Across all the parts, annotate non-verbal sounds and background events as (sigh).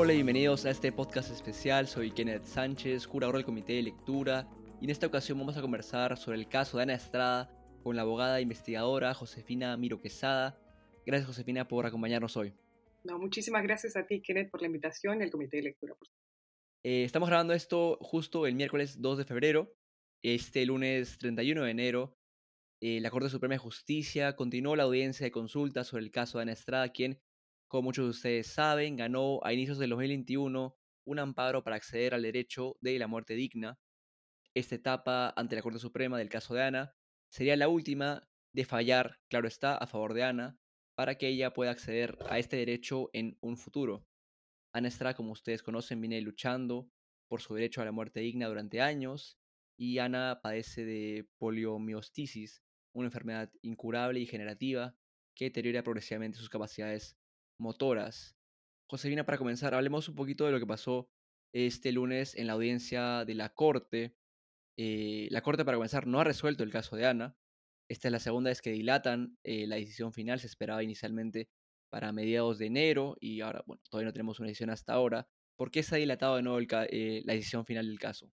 Hola y bienvenidos a este podcast especial. Soy Kenneth Sánchez, curador del Comité de Lectura, y en esta ocasión vamos a conversar sobre el caso de Ana Estrada con la abogada e investigadora Josefina Miro Quesada. Gracias Josefina por acompañarnos hoy. No, muchísimas gracias a ti, Kenneth, por la invitación y al Comité de Lectura. Eh, estamos grabando esto justo el miércoles 2 de febrero. Este lunes 31 de enero, eh, la Corte Suprema de Justicia continuó la audiencia de consulta sobre el caso de Ana Estrada, quien como muchos de ustedes saben, ganó a inicios del 2021 un amparo para acceder al derecho de la muerte digna. Esta etapa ante la Corte Suprema del caso de Ana sería la última de fallar, claro está, a favor de Ana, para que ella pueda acceder a este derecho en un futuro. Ana Estrada, como ustedes conocen, viene luchando por su derecho a la muerte digna durante años y Ana padece de poliomielitis, una enfermedad incurable y generativa que deteriora progresivamente sus capacidades motoras. Josefina, para comenzar, hablemos un poquito de lo que pasó este lunes en la audiencia de la Corte. Eh, la Corte, para comenzar, no ha resuelto el caso de Ana. Esta es la segunda vez que dilatan eh, la decisión final. Se esperaba inicialmente para mediados de enero y ahora, bueno, todavía no tenemos una decisión hasta ahora. ¿Por qué se ha dilatado de nuevo eh, la decisión final del caso?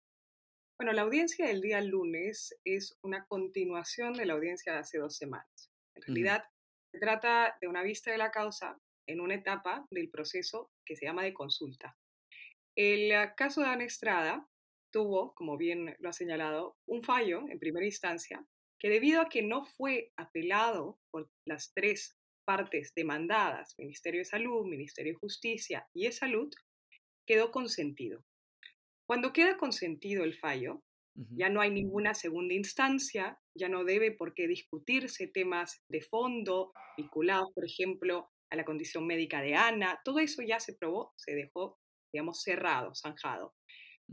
Bueno, la audiencia del día lunes es una continuación de la audiencia de hace dos semanas. En realidad, se trata de una vista de la causa en una etapa del proceso que se llama de consulta. El ah, caso de Ana Estrada tuvo, como bien lo ha señalado, un fallo en primera instancia que debido a que no fue apelado por las tres partes demandadas, Ministerio de Salud, Ministerio de Justicia y de Salud, quedó consentido. Cuando queda consentido el fallo, ya no hay ninguna segunda instancia, ya no debe por qué discutirse temas de fondo vinculados, por ejemplo, a la condición médica de Ana, todo eso ya se probó, se dejó, digamos, cerrado, zanjado.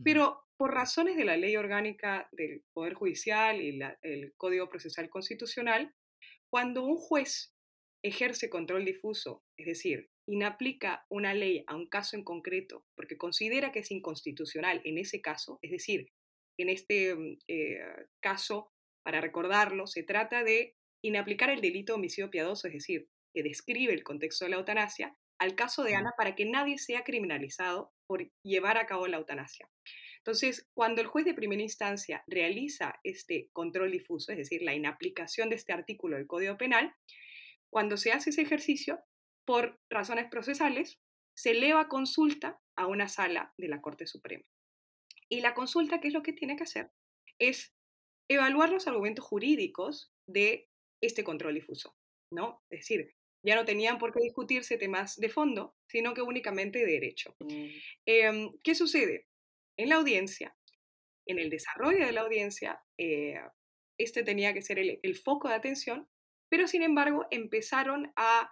Pero por razones de la ley orgánica del Poder Judicial y el Código Procesal Constitucional, cuando un juez ejerce control difuso, es decir, inaplica una ley a un caso en concreto porque considera que es inconstitucional en ese caso, es decir, en este mm, eh, caso, para recordarlo, se trata de inaplicar el delito de homicidio piadoso, es decir, que describe el contexto de la eutanasia al caso de Ana para que nadie sea criminalizado por llevar a cabo la eutanasia. Entonces, cuando el juez de primera instancia realiza este control difuso, es decir, la inaplicación de este artículo del Código Penal, cuando se hace ese ejercicio, por razones procesales, se eleva consulta a una sala de la Corte Suprema. Y la consulta, ¿qué es lo que tiene que hacer? Es evaluar los argumentos jurídicos de este control difuso, ¿no? Es decir, ya no tenían por qué discutirse temas de fondo, sino que únicamente de derecho. Mm. Em, ¿Qué sucede? En la audiencia, en el desarrollo de la audiencia, eh, este tenía que ser el, foco de atención, pero sin embargo empezaron a,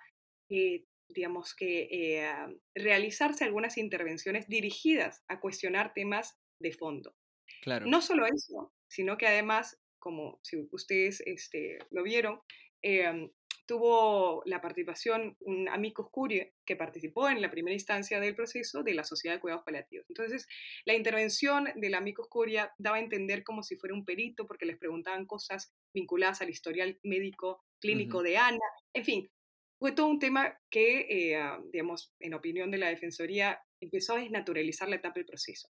eh, digamos que, eh, realizarse algunas intervenciones dirigidas a cuestionar temas de fondo. Claro. No solo eso, sino que además, como si ustedes este, lo vieron, em, tuvo la participación un amicus curiae que participó en la primera instancia del proceso de la Sociedad de Cuidados Paliativos. Entonces, la intervención del amicus curiae daba a entender como si fuera un perito porque les preguntaban cosas vinculadas al historial médico clínico de Ana. En fin, fue todo un tema que, eh, ah, digamos, en opinión de la Defensoría, empezó a desnaturalizar la etapa del proceso.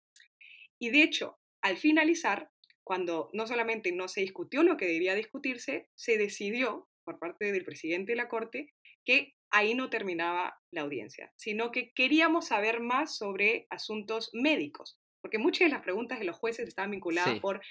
Y de hecho, al finalizar, cuando no solamente no se discutió lo que debía discutirse, se decidió por parte del presidente de la Corte que ahí no terminaba la audiencia, sino que queríamos saber más sobre asuntos médicos, porque muchas de las preguntas de los jueces estaban vinculadas por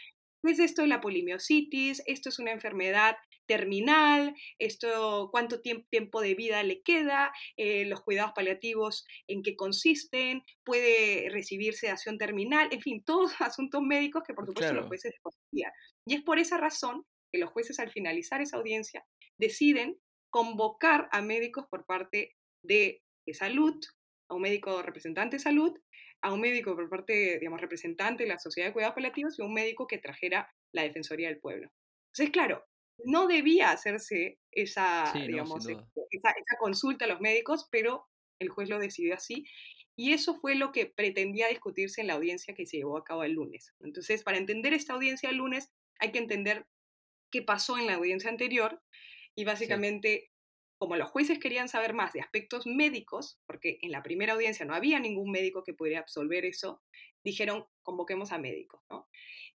¿qué es esto de la polimiositis? ¿Esto es una enfermedad terminal? ¿Esto cuánto tiempo de vida le queda? Eh, ¿Los cuidados paliativos en qué consisten? ¿Puede recibir sedación terminal? En fin, todos (laughs) asuntos médicos que por supuesto los jueces desconocían. Y es por esa razón que los jueces al finalizar esa audiencia deciden convocar a médicos por parte de, salud, a un médico representante de salud, a un médico por parte, digamos, representante de la Sociedad de Cuidados Paliativos y a un médico que trajera la Defensoría del Pueblo. Entonces, claro, no debía hacerse esa, digamos, esa, esa, consulta a los médicos, pero el juez lo decidió así. Y eso fue lo que pretendía discutirse en la audiencia que se llevó a cabo el lunes. Entonces, para entender esta audiencia el lunes, hay que entender qué pasó en la audiencia anterior y básicamente como los jueces querían saber más de aspectos médicos, porque en la primera audiencia no había ningún médico que pudiera absolver eso, dijeron, convoquemos a médicos, ¿no?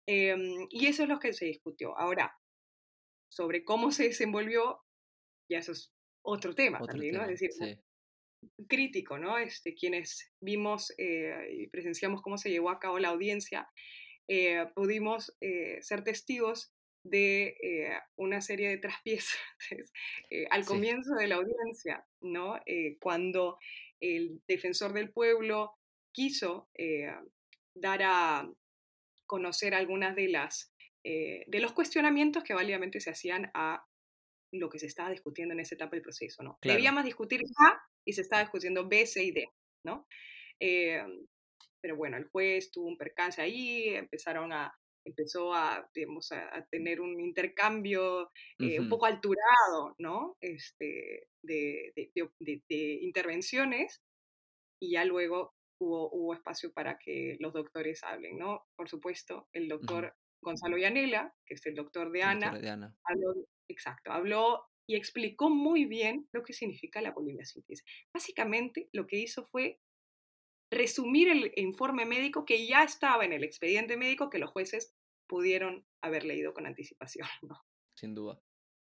Em, y eso es lo que se discutió. Ahora, sobre cómo se desenvolvió, ya eso es otro tema también, ¿no? Es decir, crítico, ¿no? Este, quienes vimos eh, y presenciamos cómo se llevó a cabo la audiencia, eh, pudimos eh, ser testigos de una serie de traspiezos (laughs) al comienzo de la audiencia, ¿no? cuando el defensor del pueblo quiso dar a conocer algunas de las de los cuestionamientos que válidamente se hacían a lo que se estaba discutiendo en esa etapa del proceso, ¿no? Debíamos discutir A y se estaba discutiendo B, C y D, ¿no? Pero bueno, el juez tuvo un percance ahí, empezaron a, empezó a, digamos, a, tener un intercambio eh, un poco alturado, ¿no? Este, de, de, intervenciones y ya luego hubo, hubo, espacio para que los doctores hablen, ¿no? Por supuesto, el doctor Gonzalo Yanela, que es el doctor de Ana, habló, exacto, habló y explicó muy bien lo que significa la polimiosíntesis. Básicamente, lo que hizo fue resumir el informe médico que ya estaba en el expediente médico que los jueces pudieron haber leído con anticipación. (laughs) Sin duda.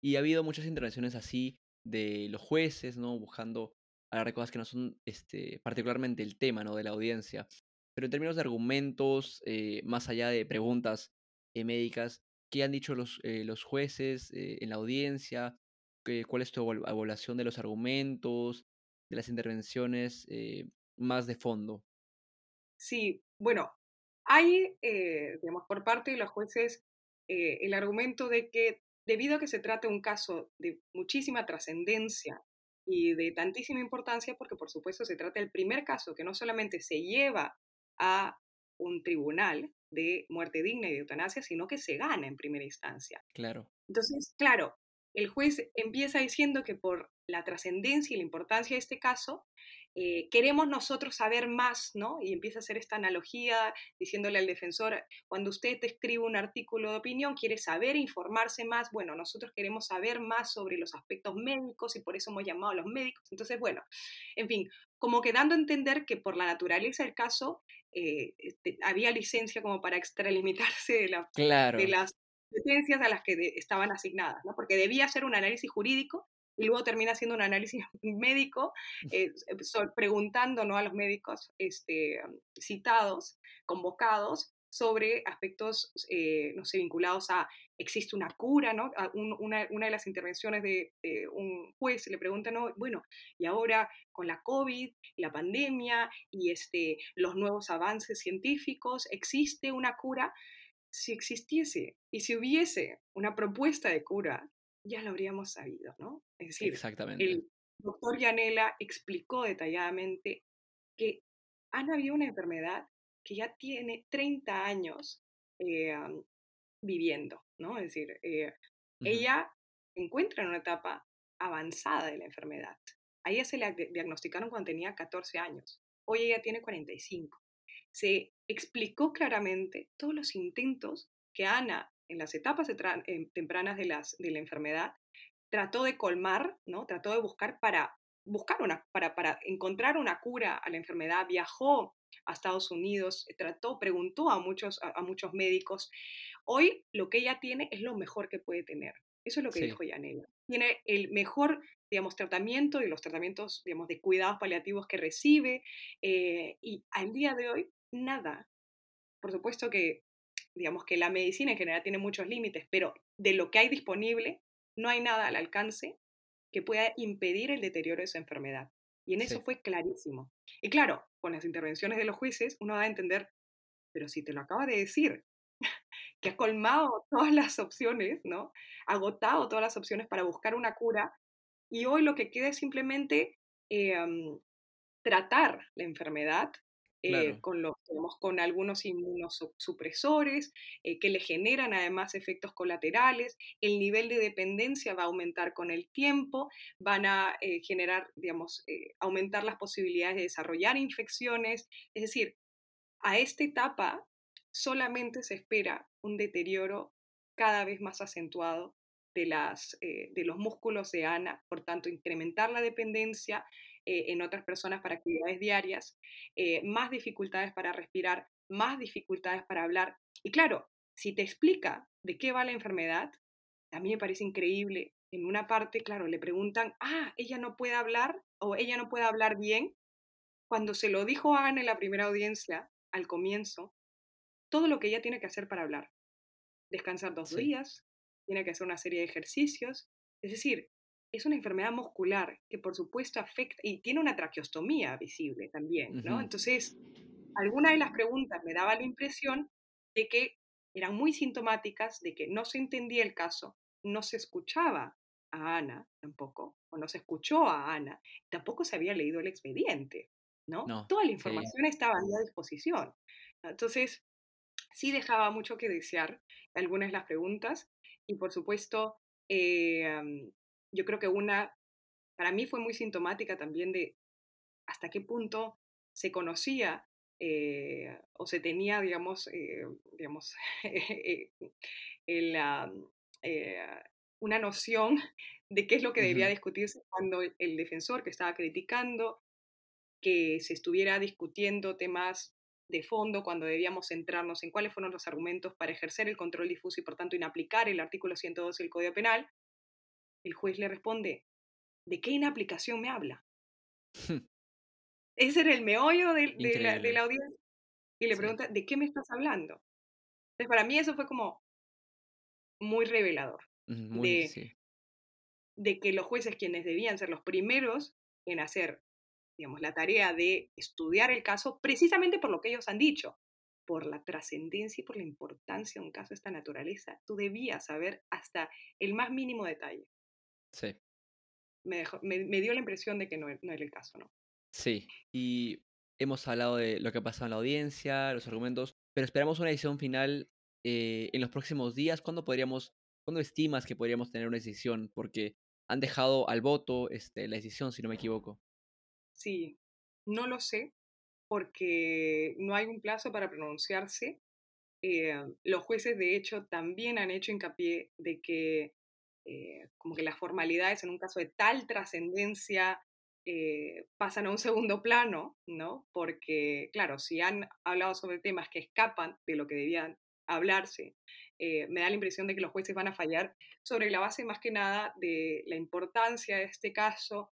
Y ha habido muchas intervenciones así de los jueces, ¿no? Buscando hablar cosas que no son este, particularmente el tema, ¿no? De la audiencia. Pero en términos de argumentos, eh, más allá de preguntas eh, médicas, ¿qué han dicho los, eh, los jueces en la audiencia? ¿Cuál es tu evaluación de los argumentos, de las intervenciones más de fondo? Sí, bueno, hay, digamos, por parte de los jueces el argumento de que debido a que se trata de un caso de muchísima trascendencia y de tantísima importancia, porque por supuesto se trata del primer caso que no solamente se lleva a un tribunal de muerte digna y de eutanasia, sino que se gana en primera instancia. Claro. Entonces, claro, el juez empieza diciendo que por la trascendencia y la importancia de este caso, eh, queremos nosotros saber más, ¿no? Y empieza a hacer esta analogía diciéndole al defensor, cuando usted te escribe un artículo de opinión, quiere saber, informarse más, bueno, nosotros queremos saber más sobre los aspectos médicos y por eso hemos llamado a los médicos. Entonces, bueno, en fin, como que dando a entender que por la naturaleza del caso eh, este, había licencia como para extralimitarse de, la, de las licencias a las que estaban asignadas, ¿no? porque debía hacer un análisis jurídico y luego termina haciendo un análisis (laughs) médico, eh, preguntando ¿no? a los médicos este, citados, convocados, sobre aspectos, eh, no sé, vinculados a, existe una cura, ¿no? una, una, de las intervenciones de, un juez le pregunta, ¿no? Bueno, y ahora con la COVID, la pandemia y este, los nuevos avances científicos, ¿existe una cura? Si existiese y si hubiese una propuesta de cura, ya lo habríamos sabido, ¿no? Es decir, Exactamente. el doctor Yanela explicó detalladamente que Ana vio una enfermedad que ya tiene 30 años eh, viviendo, ¿no? Es decir, eh, ella se encuentra en una etapa avanzada de la enfermedad. A ella se le diagnosticaron cuando tenía 14 años. Hoy ella tiene 45. Se explicó claramente todos los intentos que Ana en las etapas eh, tempranas de, las, de la enfermedad, trató de colmar, ¿no? trató de buscar para, buscar una, para, para encontrar una cura a la enfermedad, viajó a Estados Unidos, trató, preguntó a muchos, a, muchos médicos. Hoy lo que ella tiene es lo mejor que puede tener. Eso es lo que dijo Yanela. Tiene el mejor, digamos, tratamiento y los tratamientos, digamos, de cuidados paliativos que recibe. Eh, y al día de hoy, nada. Por supuesto que digamos que la medicina en general tiene muchos límites, pero de lo que hay disponible, no hay nada al alcance que pueda impedir el deterioro de su enfermedad. Y en eso fue clarísimo. Y claro, con las intervenciones de los jueces, uno va a entender, pero si te lo acaba de decir, (laughs) que ha colmado todas las opciones, ¿no? Agotado todas las opciones para buscar una cura, y hoy lo que queda es simplemente em, tratar la enfermedad eh, con, los, con algunos inmunosupresores eh, que le generan además efectos colaterales, el nivel de dependencia va a aumentar con el tiempo, van a eh, generar, digamos, aumentar las posibilidades de desarrollar infecciones, es decir, a esta etapa solamente se espera un deterioro cada vez más acentuado de, las, de los músculos de Ana, por tanto, incrementar la dependencia eh, en otras personas para actividades diarias, eh, más dificultades para respirar, más dificultades para hablar. Y claro, si te explica de qué va la enfermedad, a mí me parece increíble. En una parte, claro, le preguntan, ah, ella no puede hablar o ella no puede hablar bien. Cuando se lo dijo a Ana en la primera audiencia, al comienzo, todo lo que ella tiene que hacer para hablar. Descansar dos días, tiene que hacer una serie de ejercicios. Es decir, es una enfermedad muscular que por supuesto afecta y tiene una traqueostomía visible también, ¿no? Entonces, alguna de las preguntas me daba la impresión de que eran muy sintomáticas, de que no se entendía el caso, no se escuchaba a Ana tampoco, o no se escuchó a Ana, tampoco se había leído el expediente, ¿no? Toda la información estaba a disposición. Entonces, sí dejaba mucho que desear algunas de las preguntas y por supuesto, eh, yo creo que una, para mí fue muy sintomática también de hasta qué punto se conocía eh, o se tenía, digamos, eh, digamos (laughs) una noción de qué es lo que debía discutirse cuando el defensor que estaba criticando que se estuviera discutiendo temas de fondo cuando debíamos centrarnos en cuáles fueron los argumentos para ejercer el control difuso y por tanto inaplicar el artículo 112 del Código Penal, el juez le responde, ¿de qué inaplicación me habla? (laughs) Ese era el meollo de, la, audiencia. Y le pregunta, ¿de qué me estás hablando? Entonces, para mí eso fue como muy revelador. de, de que los jueces, quienes debían ser los primeros en hacer digamos, la tarea de estudiar el caso precisamente por lo que ellos han dicho, por la trascendencia y por la importancia de un caso de esta naturaleza. Tú debías saber hasta el más mínimo detalle. Sí. Me, me, dio la impresión de que no, no, era el caso, ¿no? Sí, y hemos hablado de lo que ha pasado en la audiencia, los argumentos, pero esperamos una decisión final eh, en los próximos días. ¿Cuándo podríamos, cuándo estimas que podríamos tener una decisión? Porque han dejado al voto este, la decisión, si no me equivoco. Sí, no lo sé, porque no hay un plazo para pronunciarse. Eh, los jueces, de hecho, también han hecho hincapié de que eh, como que las formalidades en un caso de tal trascendencia eh, pasan a un segundo plano, ¿no? Porque, claro, si han hablado sobre temas que escapan de lo que debían hablarse, me da la impresión de que los jueces van a fallar sobre la base más que nada de la importancia de este caso,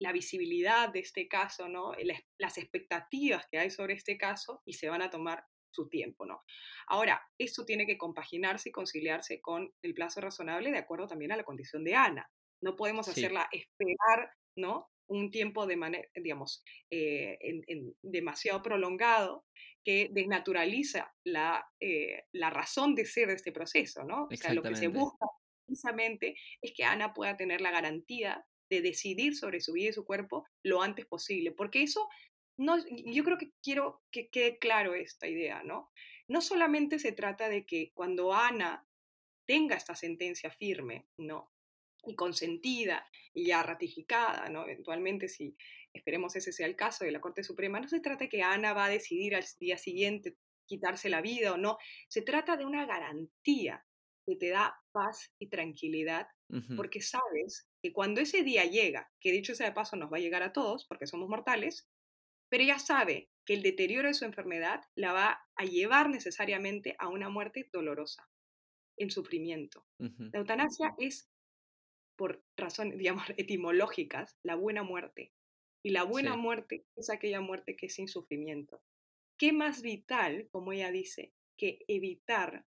la visibilidad de este caso, ¿no? las expectativas que hay sobre este caso y se van a tomar su tiempo, ¿no? Ahora, esto tiene que compaginarse y conciliarse con el plazo razonable de acuerdo también a la condición de Ana. No podemos hacerla esperar, ¿no? Un tiempo de manera, digamos, eh, en, demasiado prolongado que desnaturaliza la, eh, la razón de ser de este proceso, ¿no? O sea, lo que se busca precisamente es que Ana pueda tener la garantía de decidir sobre su vida y su cuerpo lo antes posible, porque eso, no, yo creo que quiero que quede claro esta idea, ¿no? No solamente se trata de que cuando Ana tenga esta sentencia firme, ¿no? Y consentida y ya ratificada, ¿no? Eventualmente, si esperemos ese sea el caso de la Corte Suprema, no se trata de que Ana va a decidir al día siguiente quitarse la vida o no, se trata de una garantía que te da paz y tranquilidad, porque sabes que cuando ese día llega, que dicho sea de paso nos va a llegar a todos, porque somos mortales, pero ella sabe que el deterioro de su enfermedad la va a llevar necesariamente a una muerte dolorosa, en sufrimiento. La eutanasia es, por razones, digamos, (laughs) etimológicas, la buena muerte. Y la buena muerte es aquella muerte que es sin sufrimiento. ¿Qué más vital, como ella dice, que evitar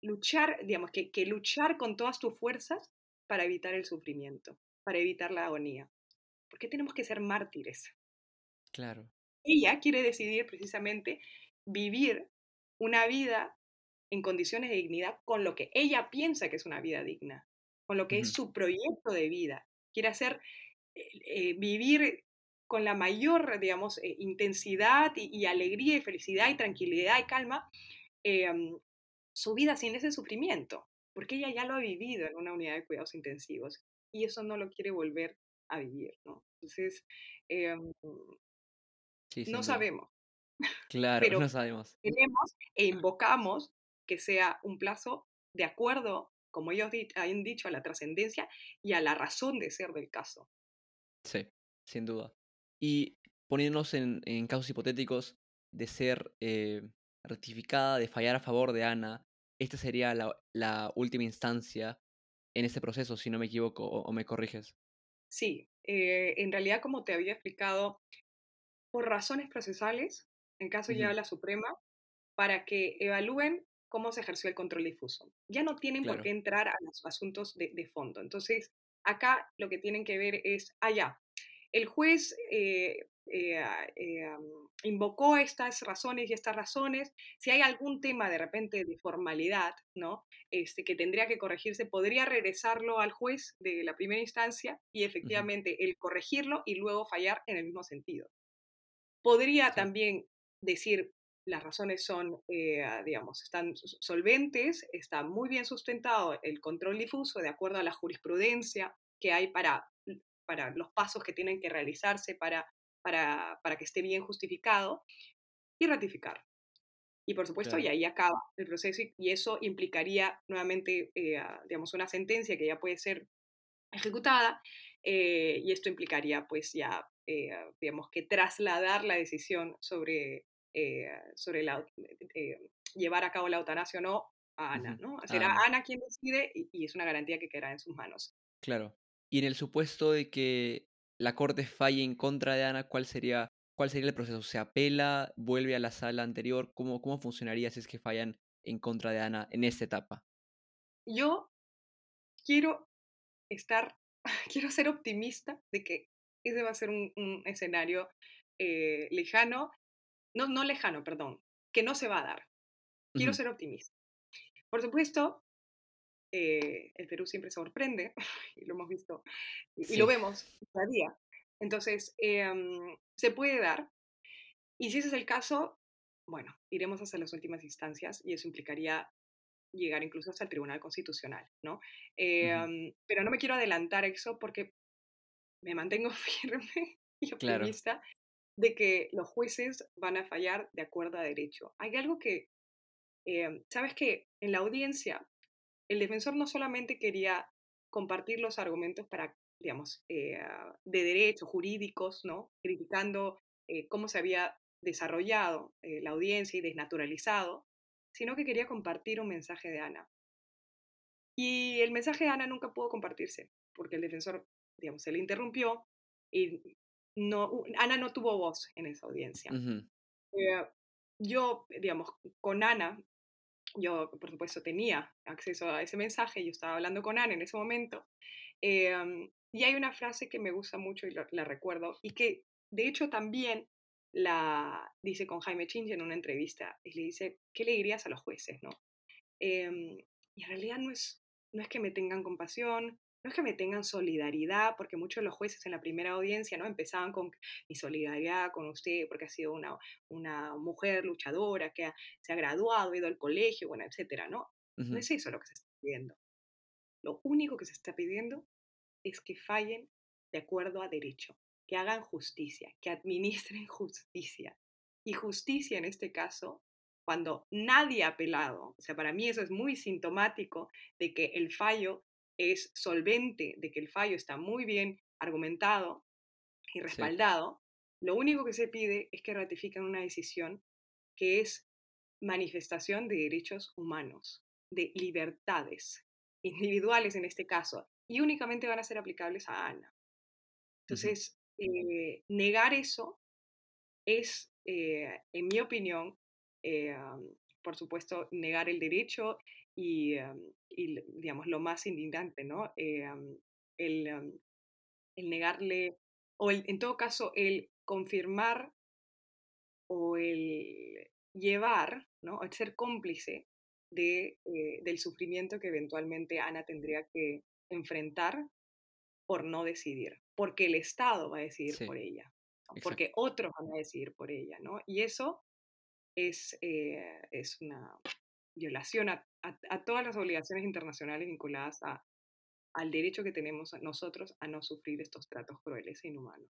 luchar, digamos, que, que luchar con todas tus fuerzas para evitar el sufrimiento, para evitar la agonía. ¿Por qué tenemos que ser mártires? Claro. Ella quiere decidir precisamente vivir una vida en condiciones de dignidad con lo que ella piensa que es una vida digna, con lo que es su proyecto de vida. Quiere hacer, eh, eh, vivir con la mayor, digamos, eh, intensidad y, alegría y felicidad y tranquilidad y calma em, su vida sin ese sufrimiento, porque ella ya lo ha vivido en una unidad de cuidados intensivos y eso no lo quiere volver a vivir, ¿no? Entonces, no sabemos. Claro, no sabemos. Tenemos e invocamos que sea un plazo de acuerdo como ellos han dicho, a la trascendencia y a la razón de ser del caso. Sí, sin duda. Y poniéndonos en, casos hipotéticos de ser eh, ratificada, de fallar a favor de Ana, esta sería la, última instancia en este proceso, si no me equivoco, o, me corriges. Sí, eh, en realidad, como te había explicado, por razones procesales, en caso ya de la Suprema, para que evalúen cómo se ejerció el control difuso. Ya no tienen por qué entrar a los asuntos de, fondo. Entonces, acá lo que tienen que ver es, allá, ah, el juez eh, eh, eh, invocó estas razones y estas razones. Si hay algún tema de repente de formalidad, ¿no? Este, que tendría que corregirse, podría regresarlo al juez de la primera instancia y efectivamente el corregirlo y luego fallar en el mismo sentido. Podría también decir, las razones son, eh, digamos, están solventes, está muy bien sustentado el control difuso de acuerdo a la jurisprudencia que hay para, para los pasos que tienen que realizarse para, para, para que esté bien justificado y ratificar. Y por supuesto, y ahí acaba el proceso y, eso implicaría nuevamente, eh, digamos, una sentencia que ya puede ser ejecutada eh, y esto implicaría pues ya, digamos, que trasladar la decisión sobre eh, sobre la, eh, llevar a cabo la eutanasia o no a Ana, ¿no? Será Ana. quien decide y, es una garantía que quedará en sus manos. Claro. Y en el supuesto de que la corte falle en contra de Ana, ¿cuál sería, cuál sería el proceso? ¿Se apela? ¿Vuelve a la sala anterior? ¿Cómo, ¿Cómo funcionaría si es que fallan en contra de Ana en esta etapa? Yo quiero estar, (laughs) quiero ser optimista de que ese va a ser un, escenario eh, lejano no, no lejano, perdón, que no se va a dar. Quiero ser optimista. Por supuesto, eh, el Perú siempre sorprende, (laughs) y lo hemos visto, y, lo vemos cada día. Entonces, em, se puede dar. Y si ese es el caso, bueno, iremos hasta las últimas instancias y eso implicaría llegar incluso hasta el Tribunal Constitucional, ¿no? Em, pero no me quiero adelantar eso porque me mantengo (laughs) firme y optimista de que los jueces van a fallar de acuerdo a derecho. Hay algo que, em, sabes que en la audiencia el defensor no solamente quería compartir los argumentos para, digamos, eh, de derecho, jurídicos, ¿no? Criticando eh, cómo se había desarrollado eh, la audiencia y desnaturalizado, sino que quería compartir un mensaje de Ana. Y el mensaje de Ana nunca pudo compartirse, porque el defensor, digamos, se le interrumpió y no, Ana no tuvo voz en esa audiencia. Eh, yo, digamos, con Ana, yo por supuesto tenía acceso a ese mensaje, yo estaba hablando con Ana en ese momento, em, y hay una frase que me gusta mucho y la recuerdo, y que de hecho también la dice con Jaime Chinche en una entrevista, y le dice, ¿qué le dirías a los jueces? ¿no? Em, y en realidad no es, no es que me tengan compasión, no es que me tengan solidaridad, porque muchos de los jueces en la primera audiencia no empezaban con mi solidaridad con usted, porque ha sido una, una mujer luchadora que se ha graduado, ha ido al colegio, bueno, etcétera, ¿no? No es eso lo que se está pidiendo. Lo único que se está pidiendo es que fallen de acuerdo a derecho, que hagan justicia, que administren (laughs) justicia. Y justicia en este caso, cuando nadie ha apelado, o sea, para mí eso es muy sintomático de que el fallo es solvente, de que el fallo está muy bien argumentado y respaldado, lo único que se pide es que ratifiquen una decisión que es manifestación de derechos humanos, de libertades individuales en este caso, y únicamente van a ser aplicables a Ana. Entonces, eh, negar eso es, eh, en mi opinión, eh, por supuesto, negar el derecho y, digamos, lo más indignante, ¿no? Eh, el, negarle, o en todo caso, el confirmar o el llevar, ¿no? El ser cómplice de, del sufrimiento que eventualmente Ana tendría que enfrentar por no decidir, porque el Estado va a decidir por ella, porque otros van a decidir por ella, ¿no? Y eso es, eh, es una violación a a, todas las obligaciones internacionales vinculadas a, al derecho que tenemos nosotros a no sufrir estos tratos crueles e inhumanos.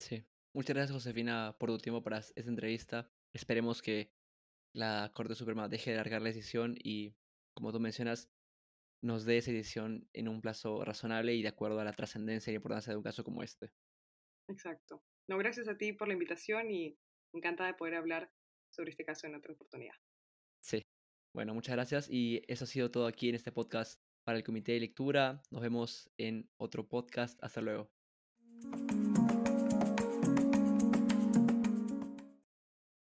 Sí. Muchas gracias, Josefina, por tu tiempo para esta entrevista. Esperemos que la Corte Suprema deje de largar la decisión y, como tú mencionas, nos dé esa decisión en un plazo razonable y de acuerdo a la trascendencia y importancia de un caso como este. Exacto. No, gracias a ti por la invitación y encantada de poder hablar sobre este caso en otra oportunidad. Sí. Bueno, muchas gracias y eso ha sido todo aquí en este podcast para el Comité de Lectura. Nos vemos en otro podcast. Hasta luego.